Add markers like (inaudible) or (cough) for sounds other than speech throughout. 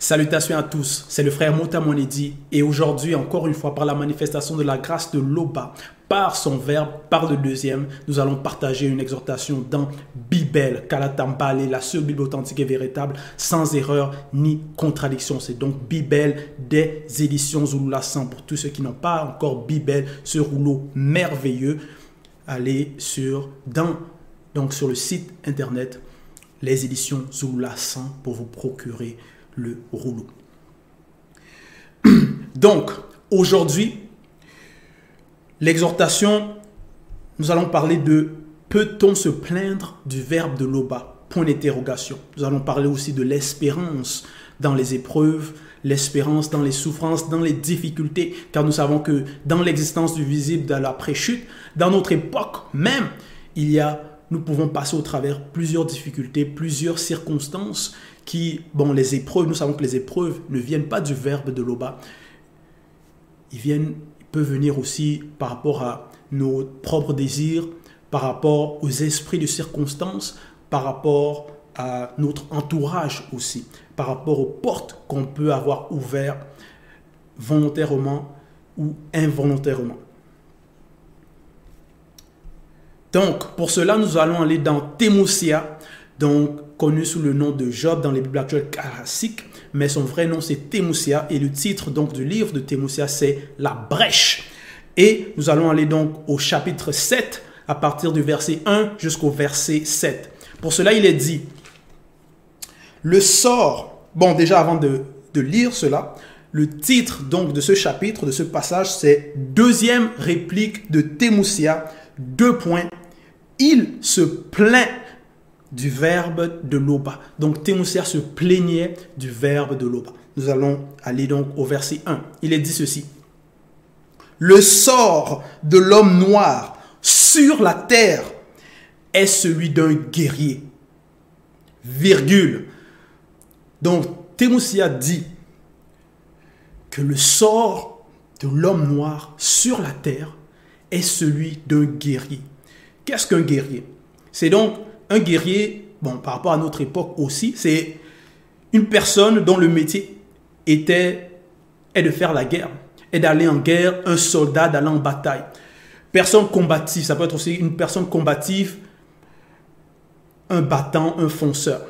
Salutations à tous, c'est le frère Mota Monedi et aujourd'hui, encore une fois, par la manifestation de la grâce de l'Oba, par son verbe, par le deuxième, nous allons partager une exhortation dans Bibel, Kalatambale, la seule Bible authentique et véritable, sans erreur ni contradiction. C'est donc Bibel des éditions Zulula 100. Pour tous ceux qui n'ont pas encore Bibel, ce rouleau merveilleux, allez sur, donc sur le site internet les éditions Zulula 100 pour vous procurer le rouleau. (clears throat) Donc, aujourd'hui, l'exhortation, nous allons parler de peut-on se plaindre du verbe de l'Oba? Point d'interrogation. Nous allons parler aussi de l'espérance dans les épreuves, l'espérance dans les souffrances, dans les difficultés, car nous savons que dans l'existence du visible de la préchute, dans notre époque même, il y a, nous pouvons passer au travers plusieurs difficultés, plusieurs circonstances qui, bon, les épreuves, nous savons que les épreuves ne viennent pas du verbe de l'oba. Ils viennent, peuvent venir aussi par rapport à nos propres désirs, par rapport aux esprits de circonstances, par rapport à notre entourage aussi, par rapport aux portes qu'on peut avoir ouvertes volontairement ou involontairement. Donc, pour cela, nous allons aller dans Témosia, donc connu sous le nom de Job dans les Bibles actuelles classiques, mais son vrai nom c'est Témoussia et le titre donc du livre de Témoussia c'est La brèche. Et nous allons aller donc au chapitre 7 à partir du verset 1 jusqu'au verset 7. Pour cela, il est dit, le sort, bon déjà avant de, de lire cela, le titre donc de ce chapitre, de ce passage, c'est deuxième réplique de Témoussia, deux points. Il se plaint du verbe de l'Oba. Donc Thémosia se plaignait du verbe de l'Oba. Nous allons aller donc au verset 1. Il est dit ceci. Le sort de l'homme noir sur la terre est celui d'un guerrier. Virgule. Donc Thémosia dit que le sort de l'homme noir sur la terre est celui d'un guerrier. Qu'est-ce qu'un guerrier? C'est donc un guerrier, bon, par rapport à notre époque aussi, c'est une personne dont le métier était de faire la guerre, est d'aller en guerre, un soldat d'aller en bataille. Personne combative, ça peut être aussi une personne combative, un battant, un fonceur.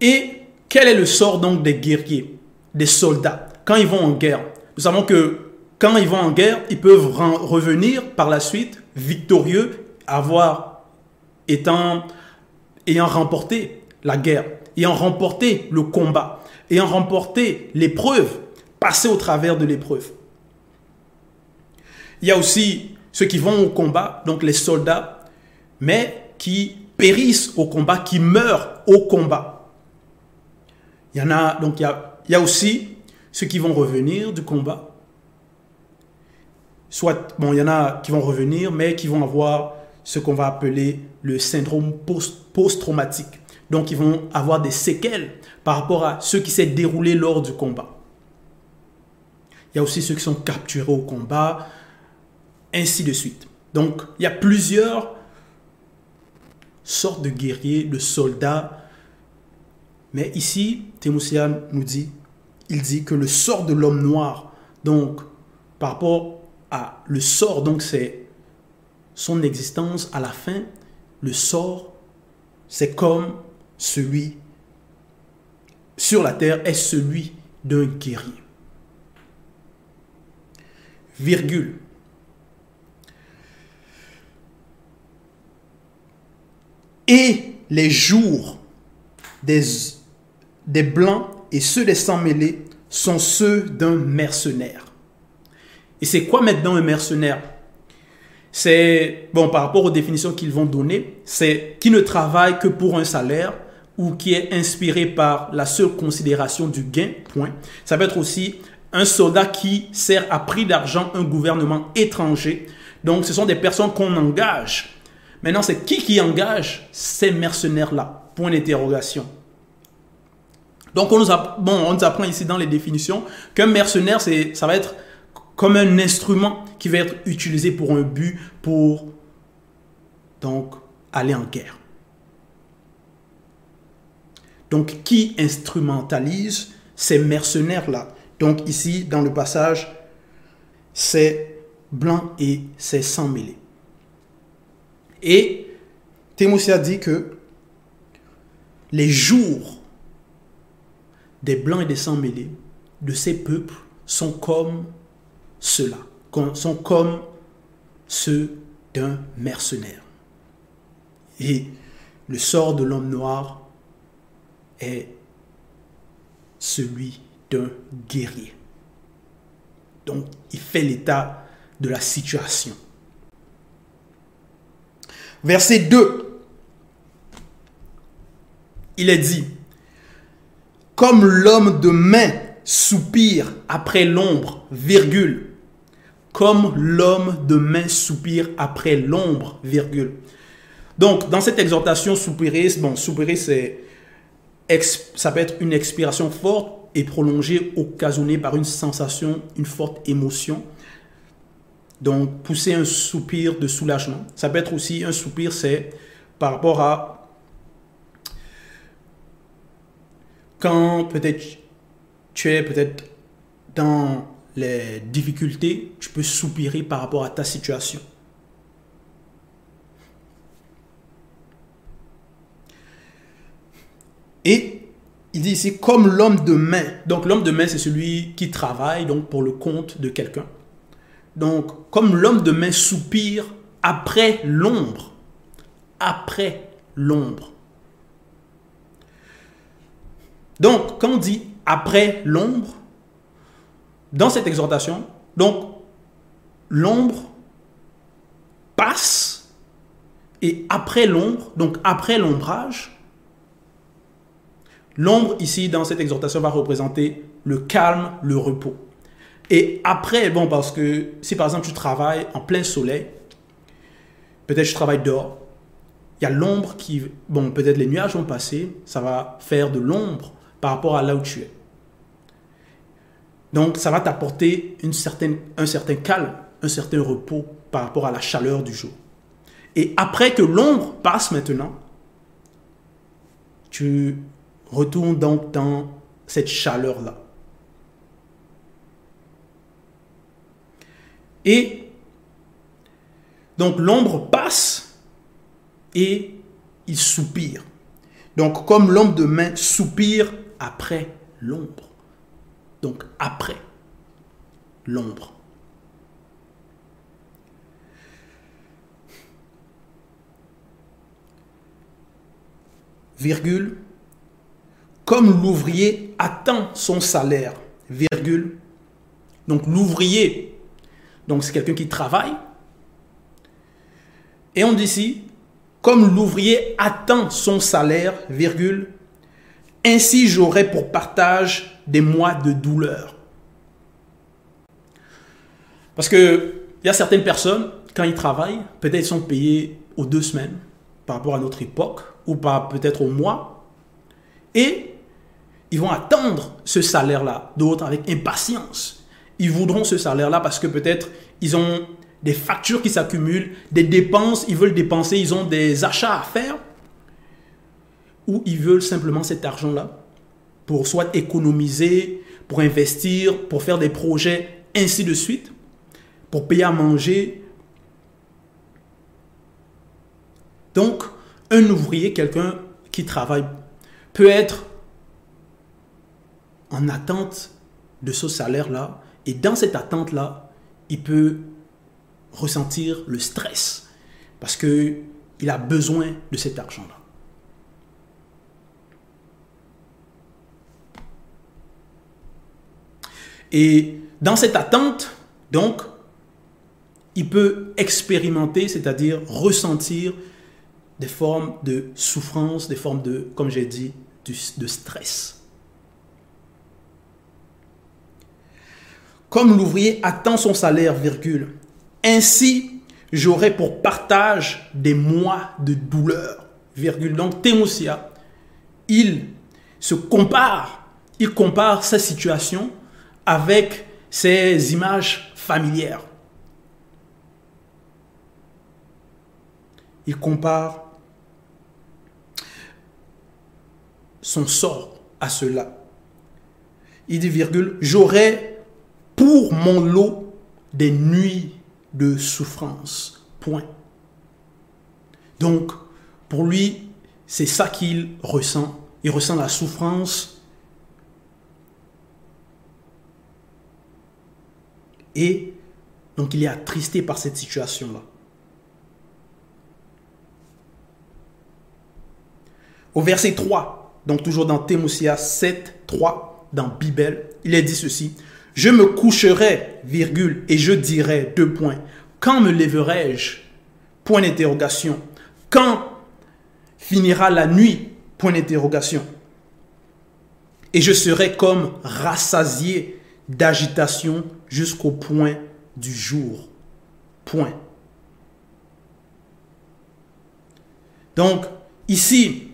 Et quel est le sort donc des guerriers, des soldats, quand ils vont en guerre Nous savons que quand ils vont en guerre, ils peuvent revenir par la suite victorieux, avoir étant, ayant remporté la guerre, ayant remporté le combat, ayant remporté l'épreuve, passer au travers de l'épreuve. Il y a aussi ceux qui vont au combat, donc les soldats, mais qui périssent au combat, qui meurent au combat. Il y en a, donc il y a, il y a aussi ceux qui vont revenir du combat. Soit, bon, il y en a qui vont revenir, mais qui vont avoir ce qu'on va appeler le syndrome post-traumatique. Donc, ils vont avoir des séquelles par rapport à ce qui s'est déroulé lors du combat. Il y a aussi ceux qui sont capturés au combat, ainsi de suite. Donc, il y a plusieurs sortes de guerriers, de soldats. Mais ici, Thémoussian nous dit, il dit que le sort de l'homme noir, donc, par rapport le sort, donc c'est son existence à la fin, le sort, c'est comme celui sur la terre est celui d'un guerrier. Virgule. Et les jours des, des blancs et ceux des sans mêlés sont ceux d'un mercenaire. Et c'est quoi maintenant un mercenaire? C'est, bon, par rapport aux définitions qu'ils vont donner, c'est qui ne travaille que pour un salaire ou qui est inspiré par la seule considération du gain, point. Ça peut être aussi un soldat qui sert à prix d'argent un gouvernement étranger. Donc, ce sont des personnes qu'on engage. Maintenant, c'est qui qui engage ces mercenaires-là? Point d'interrogation. Donc, on nous, bon, on nous apprend ici dans les définitions qu'un mercenaire, ça va être comme un instrument qui va être utilisé pour un but, pour donc aller en guerre. Donc, qui instrumentalise ces mercenaires-là? Donc, ici, dans le passage, c'est blanc et c'est sans mêlé. Et Timothée dit que les jours des blancs et des sans mêlés de ces peuples sont comme ceux-là, sont comme ceux d'un mercenaire. Et le sort de l'homme noir est celui d'un guerrier. Donc, il fait l'état de la situation. Verset 2. Il est dit, comme l'homme de main soupire après l'ombre, virgule, comme l'homme de main soupire après l'ombre, virgule. Donc, dans cette exhortation, soupirer, bon, soupirer, c'est, ça peut être une expiration forte et prolongée, occasionnée par une sensation, une forte émotion. Donc, pousser un soupir de soulagement. Ça peut être aussi un soupir, c'est par rapport à quand peut-être tu es peut-être dans les difficultés, tu peux soupirer par rapport à ta situation. Et il dit ici, comme l'homme de main. Donc l'homme de main, c'est celui qui travaille donc pour le compte de quelqu'un. Donc, comme l'homme de main soupire après l'ombre. Après l'ombre. Donc, quand on dit après l'ombre, dans cette exhortation, donc, l'ombre passe et après l'ombre, donc après l'ombrage, L'ombre ici dans cette exhortation va représenter le calme, le repos. Et après, bon, parce que si par exemple tu travailles en plein soleil, peut-être tu travailles dehors, il y a l'ombre qui, bon, peut-être les nuages vont passer, ça va faire de l'ombre par rapport à là où tu es. Donc ça va t'apporter un certain calme, un certain repos par rapport à la chaleur du jour. Et après que l'ombre passe maintenant, tu Retourne donc dans cette chaleur-là. Et donc l'ombre passe et il soupire. Donc comme l'homme de main soupire après l'ombre. Donc après l'ombre. Virgule comme l'ouvrier attend son salaire, virgule. Donc l'ouvrier, donc c'est quelqu'un qui travaille. Et on dit ici, comme l'ouvrier attend son salaire, virgule, ainsi j'aurai pour partage des mois de douleur. Parce que il y a certaines personnes, quand ils travaillent, peut-être sont payés aux deux semaines par rapport à notre époque, ou par peut-être au mois. Et ils vont attendre ce salaire-là, d'autres avec impatience. Ils voudront ce salaire-là parce que peut-être ils ont des factures qui s'accumulent, des dépenses, ils veulent dépenser, ils ont des achats à faire, ou ils veulent simplement cet argent-là pour soit économiser, pour investir, pour faire des projets, ainsi de suite, pour payer à manger. Donc, un ouvrier, quelqu'un qui travaille, peut être en attente de ce salaire-là. Et dans cette attente-là, il peut ressentir le stress parce qu'il a besoin de cet argent-là. Et dans cette attente, donc, il peut expérimenter, c'est-à-dire ressentir des formes de souffrance, des formes de, comme j'ai dit, de stress. comme l'ouvrier attend son salaire, virgule. Ainsi, j'aurai pour partage des mois de douleur, virgule. Donc, Témosia, il se compare, il compare sa situation avec ses images familières. Il compare son sort à cela. Il dit, virgule, j'aurai pour mon lot des nuits de souffrance. Point. Donc, pour lui, c'est ça qu'il ressent. Il ressent la souffrance. Et donc, il est attristé par cette situation-là. Au verset 3, donc toujours dans Thémosia 7, 3, dans Bible, il est dit ceci. Je me coucherai, virgule, et je dirai, deux points, quand me lèverai-je? Point d'interrogation. Quand finira la nuit? Point d'interrogation. Et je serai comme rassasié d'agitation jusqu'au point du jour. Point. Donc, ici,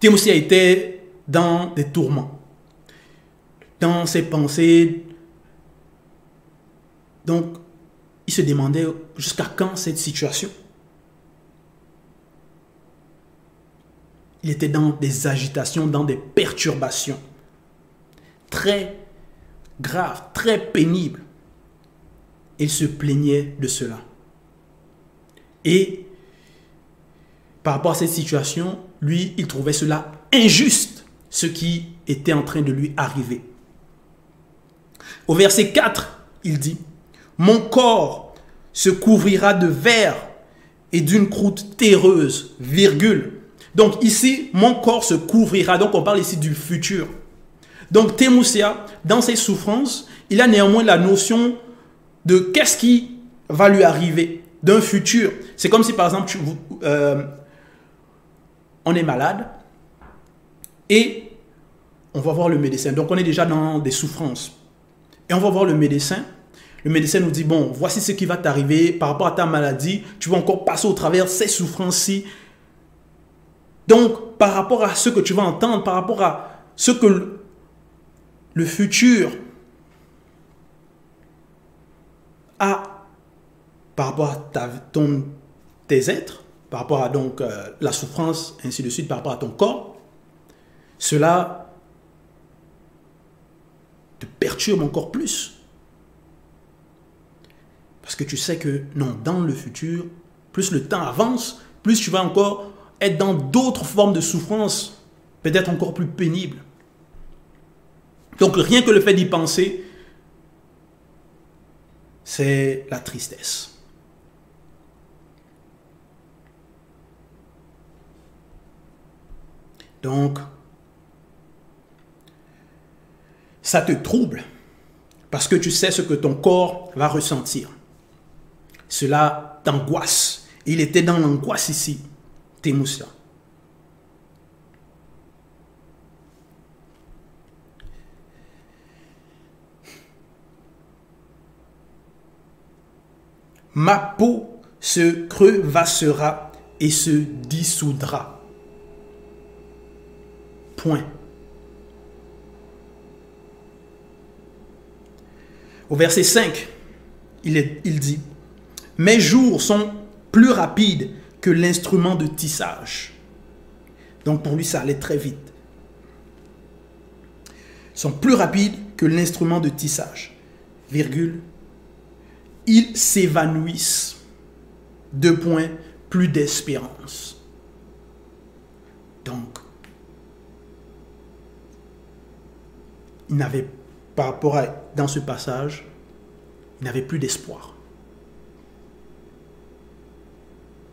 Timothée été dans des tourments, dans ses pensées. Donc, il se demandait jusqu'à quand cette situation? Il était dans des agitations, dans des perturbations très graves, très pénibles. Il se plaignait de cela. Et par rapport à cette situation, lui, il trouvait cela injuste, ce qui était en train de lui arriver. Au verset 4, il dit, Mon corps se couvrira de verre et d'une croûte terreuse, virgule. Donc ici, mon corps se couvrira. Donc on parle ici du futur. Donc Temoussia, dans ses souffrances, il a néanmoins la notion de qu'est-ce qui va lui arriver, d'un futur. C'est comme si par exemple, euh, on est malade et on va voir le médecin. Donc on est déjà dans des souffrances. Et on va voir le médecin. Le médecin nous dit, bon, voici ce qui va t'arriver par rapport à ta maladie. Tu vas encore passer au travers ces souffrances-ci. Donc, par rapport à ce que tu vas entendre, par rapport à ce que le, futur a, par rapport à ton, tes êtres, par rapport à donc euh, la souffrance, ainsi de suite, par rapport à ton corps, cela te perturbe encore plus. Parce que tu sais que non, dans le futur, plus le temps avance, plus tu vas encore être dans d'autres formes de souffrance, peut-être encore plus pénibles. Donc rien que le fait d'y penser, c'est la tristesse. Donc, ça te trouble parce que tu sais ce que ton corps va ressentir. Cela t'angoisse. Il était dans l'angoisse ici, Témoussia. Ma peau se crevassera et se dissoudra. Au verset 5, il, est, il dit, Mes jours sont plus rapides que l'instrument de tissage. Donc pour lui, ça allait très vite. sont plus rapides que l'instrument de tissage. Virgule. Ils s'évanouissent. Deux points, plus d'espérance. Donc, il n'avait, par rapport à, dans ce passage, il n'avait plus d'espoir.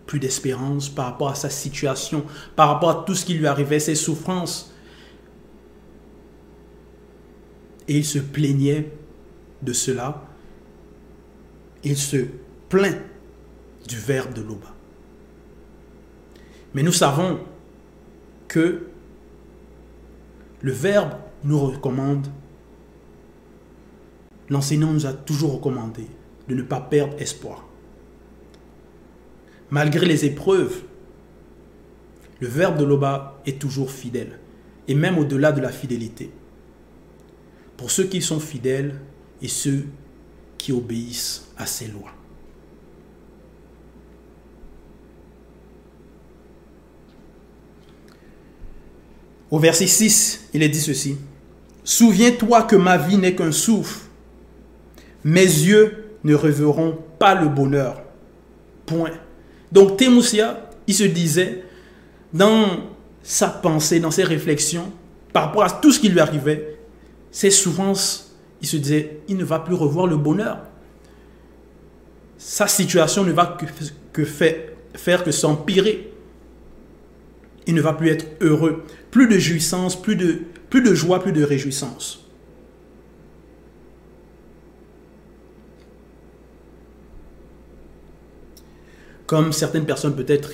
Plus d'espérance par rapport à sa situation, par rapport à tout ce qui lui arrivait, ses souffrances. Et il se plaignait de cela. Il se plaint du verbe de l'Oba. Mais nous savons que le verbe nous recommande, l'enseignant nous a toujours recommandé de ne pas perdre espoir. Malgré les épreuves, le verbe de l'Oba est toujours fidèle, et même au-delà de la fidélité. Pour ceux qui sont fidèles et ceux qui obéissent à ses lois. Au verset 6, il est dit ceci. Souviens-toi que ma vie n'est qu'un souffle. Mes yeux ne reverront pas le bonheur. Point. Donc Témoussia, il se disait, dans sa pensée, dans ses réflexions, par rapport à tout ce qui lui arrivait, ses souffrances, il se disait, il ne va plus revoir le bonheur. Sa situation ne va que, faire que s'empirer. Il ne va plus être heureux. Plus de jouissance, plus de, plus joie, plus de réjouissance. Comme certaines personnes peut-être,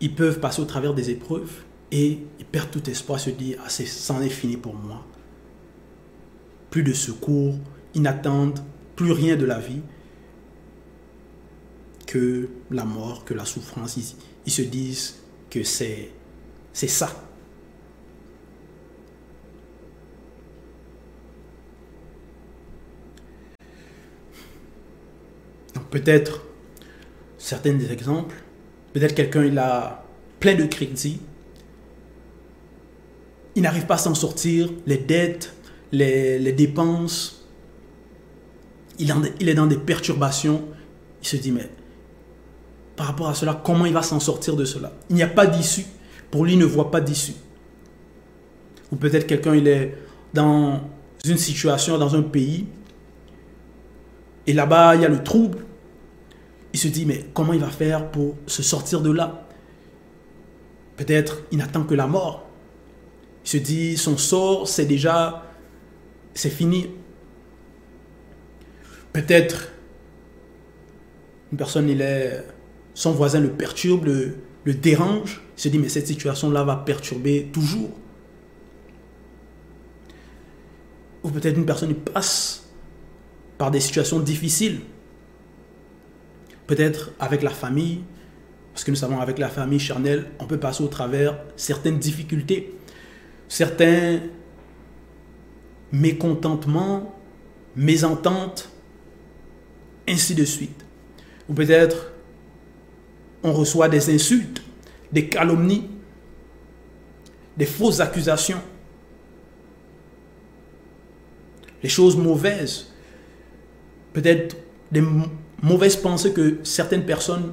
ils peuvent passer au travers des épreuves et ils perdent tout espoir, se dire, ah, c'en est fini pour moi. Plus de secours, ils n'attendent plus rien de la vie que la mort, que la souffrance. Ils, se disent que c'est, ça. peut-être certains des exemples. Peut-être quelqu'un, il a plein de crédits. Il n'arrive pas à s'en sortir. Les dettes, les, dépenses. Il, il est dans des perturbations. Il se dit, mais par rapport à cela, comment il va s'en sortir de cela? Il n'y a pas d'issue. Pour lui, il ne voit pas d'issue. Ou peut-être quelqu'un, il est dans une situation, dans un pays, et là-bas, il y a le trouble il se dit, mais comment il va faire pour se sortir de là? Peut-être il n'attend que la mort. Il se dit, son sort, c'est déjà, c'est fini. Peut-être une personne, il est, son voisin le perturbe, le, le dérange. Il se dit, mais cette situation-là va perturber toujours. Ou peut-être une personne, passe par des situations difficiles peut-être avec la famille, parce que nous savons avec la famille charnelle, on peut passer au travers certaines difficultés, certains mécontentements, mésententes, ainsi de suite. Ou peut-être on reçoit des insultes, des calomnies, des fausses accusations, les choses mauvaises, peut-être des mauvaise pensée que certaines personnes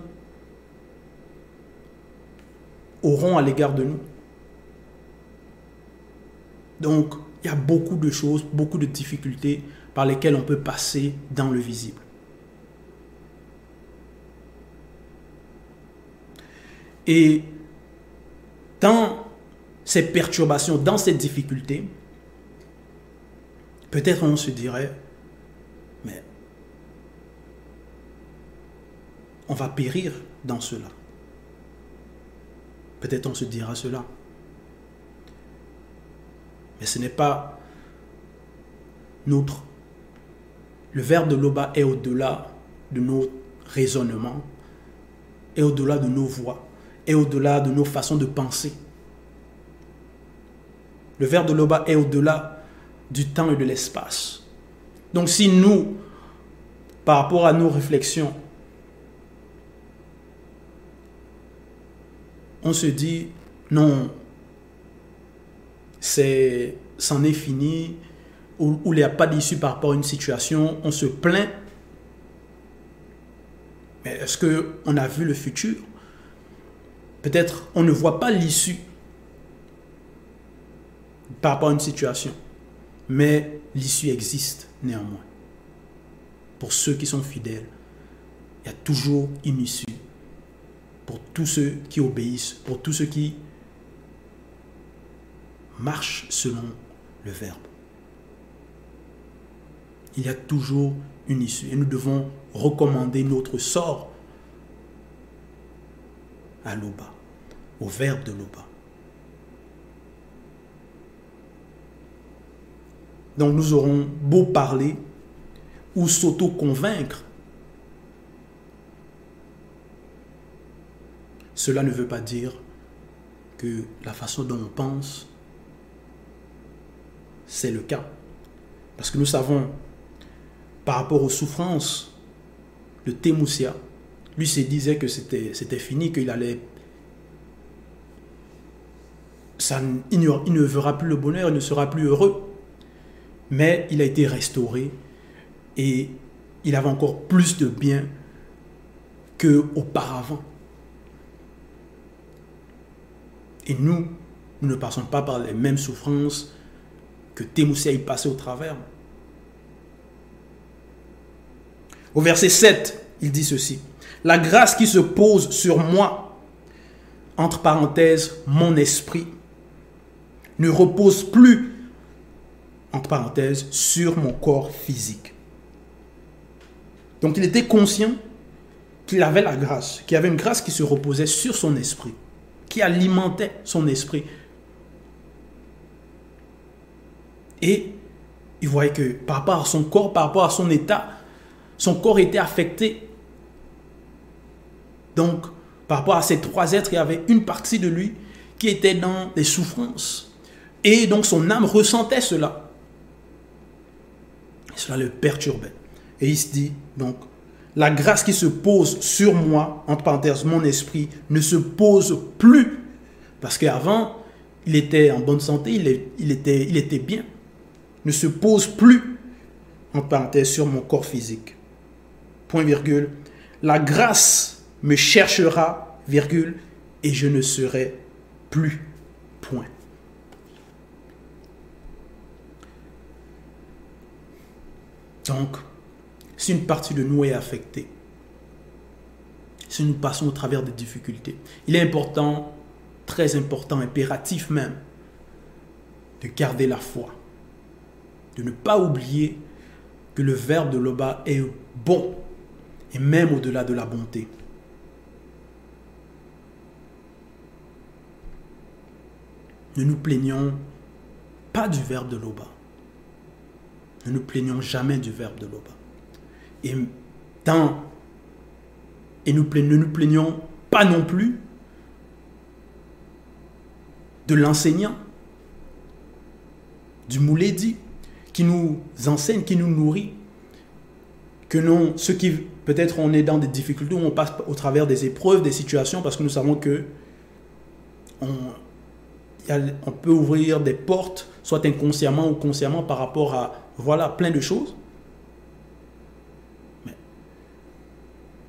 auront à l'égard de nous. Donc, il y a beaucoup de choses, beaucoup de difficultés par lesquelles on peut passer dans le visible. Et dans ces perturbations, dans ces difficultés, peut-être on se dirait, on va périr dans cela. Peut-être on se dira cela. Mais ce n'est pas notre... Le verbe de l'Oba est au-delà de nos raisonnements, est au-delà de nos voix, est au-delà de nos façons de penser. Le verbe de l'Oba est au-delà du temps et de l'espace. Donc si nous, par rapport à nos réflexions, on se dit, non, c'est, c'en est fini, ou, il n'y a pas d'issue par rapport à une situation, on se plaint. Mais est-ce qu'on a vu le futur? Peut-être on ne voit pas l'issue par rapport à une situation, mais l'issue existe néanmoins. Pour ceux qui sont fidèles, il y a toujours une issue pour tous ceux qui obéissent, pour tous ceux qui marchent selon le Verbe. Il y a toujours une issue et nous devons recommander notre sort à l'Oba, au Verbe de l'Oba. Donc nous aurons beau parler ou s'auto-convaincre Cela ne veut pas dire que la façon dont on pense, c'est le cas. Parce que nous savons, par rapport aux souffrances de Temoussia, lui se disait que c'était fini, qu'il allait ça, il, ne verra plus le bonheur, il ne sera plus heureux. Mais il a été restauré et il avait encore plus de bien qu'auparavant. Et nous, nous ne passons pas par les mêmes souffrances que Témoussia y passait au travers. Au verset 7, il dit ceci. La grâce qui se pose sur moi, entre parenthèses, mon esprit, ne repose plus, entre parenthèses, sur mon corps physique. Donc il était conscient qu'il avait la grâce, qu'il y avait une grâce qui se reposait sur son esprit, qui alimentait son esprit. Et il voyait que par rapport à son corps, par rapport à son état, son corps était affecté. Donc, par rapport à ces trois êtres, il y avait une partie de lui qui était dans des souffrances. Et donc son âme ressentait cela. Cela le perturbait. Et il se dit, donc, la grâce qui se pose sur moi, entre parenthèses, mon esprit, ne se pose plus. Parce qu'avant, il était en bonne santé, il était bien. Ne se pose plus, entre parenthèses, sur mon corps physique. Point virgule. La grâce me cherchera, virgule, et je ne serai plus. Point. Donc, si une partie de nous est affectée, si nous passons au travers des difficultés, il est important, très important, impératif même, de garder la foi, de ne pas oublier que le verbe de l'Oba est bon, et même au-delà de la bonté. Ne nous plaignons pas du verbe de l'Oba. Ne nous plaignons jamais du verbe de l'Oba. Et, tant, et nous ne nous plaignons pas non plus de l'enseignant, du Mouledi, qui nous enseigne, qui nous nourrit. Que non, ceux qui, peut-être on est dans des difficultés, on passe au travers des épreuves, des situations, parce que nous savons que on, on peut ouvrir des portes, soit inconsciemment ou consciemment, par rapport à, voilà, plein de choses.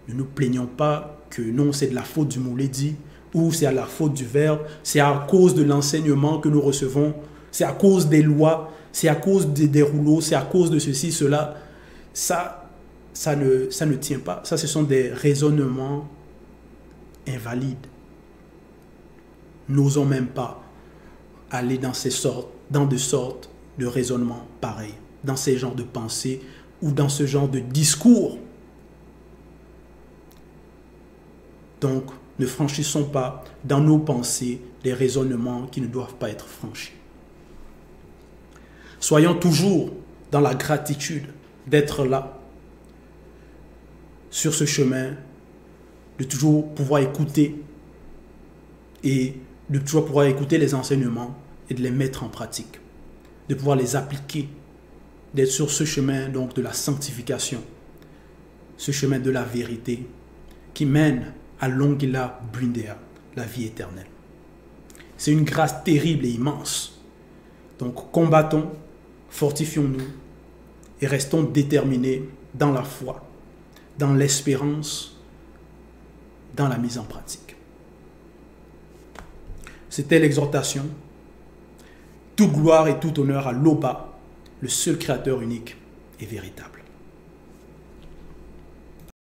Ne nous plaignons pas que non, c'est de la faute du Mouledi ou c'est à la faute du Verbe, c'est à cause de l'enseignement que nous recevons, c'est à cause des lois, c'est à cause des, rouleaux, c'est à cause de ceci, cela. Ça, ça ne, ça ne tient pas. Ça, ce sont des raisonnements invalides. N'osons même pas aller dans ces sortes, dans de sortes de raisonnements pareils, dans ces genres de pensées ou dans ce genre de discours Donc, ne franchissons pas dans nos pensées des raisonnements qui ne doivent pas être franchis. Soyons toujours dans la gratitude d'être là, sur ce chemin, de toujours pouvoir écouter et de toujours pouvoir écouter les enseignements et de les mettre en pratique, de pouvoir les appliquer, d'être sur ce chemin donc de la sanctification, ce chemin de la vérité qui mène à Longila Bundea, la vie éternelle. C'est une grâce terrible et immense. Donc combattons, fortifions-nous et restons déterminés dans la foi, dans l'espérance, dans la mise en pratique. C'était l'exhortation. Toute gloire et tout honneur à l'Oba, le seul créateur unique et véritable.